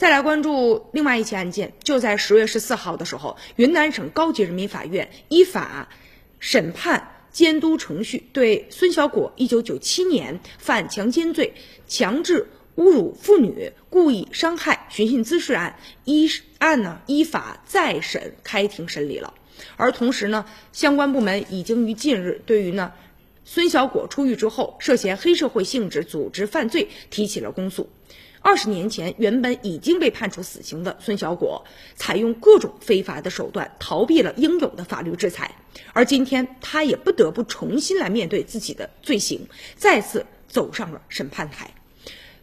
再来关注另外一起案件，就在十月十四号的时候，云南省高级人民法院依法审判监督程序，对孙小果一九九七年犯强奸罪、强制侮辱妇女、故意伤害、寻衅滋事案一案呢依法再审开庭审理了。而同时呢，相关部门已经于近日对于呢孙小果出狱之后涉嫌黑社会性质组织犯罪提起了公诉。二十年前，原本已经被判处死刑的孙小果，采用各种非法的手段逃避了应有的法律制裁，而今天他也不得不重新来面对自己的罪行，再次走上了审判台。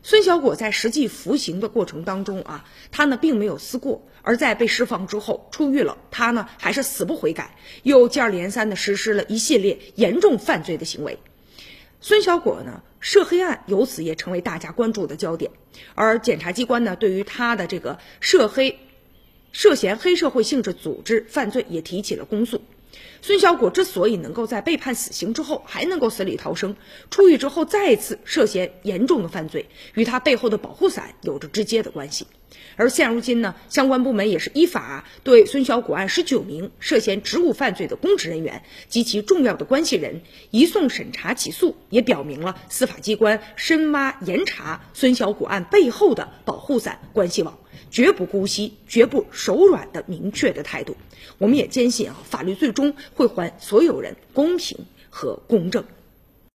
孙小果在实际服刑的过程当中啊，他呢并没有思过，而在被释放之后出狱了，他呢还是死不悔改，又接二连三的实施了一系列严重犯罪的行为。孙小果呢涉黑案由此也成为大家关注的焦点，而检察机关呢对于他的这个涉黑、涉嫌黑社会性质组织犯罪也提起了公诉。孙小果之所以能够在被判死刑之后还能够死里逃生，出狱之后再次涉嫌严重的犯罪，与他背后的保护伞有着直接的关系。而现如今呢，相关部门也是依法对孙小果案十九名涉嫌职务犯罪的公职人员及其重要的关系人移送审查起诉，也表明了司法机关深挖严查孙小果案背后的保护伞关系网，绝不姑息、绝不手软的明确的态度。我们也坚信啊，法律最终会还所有人公平和公正。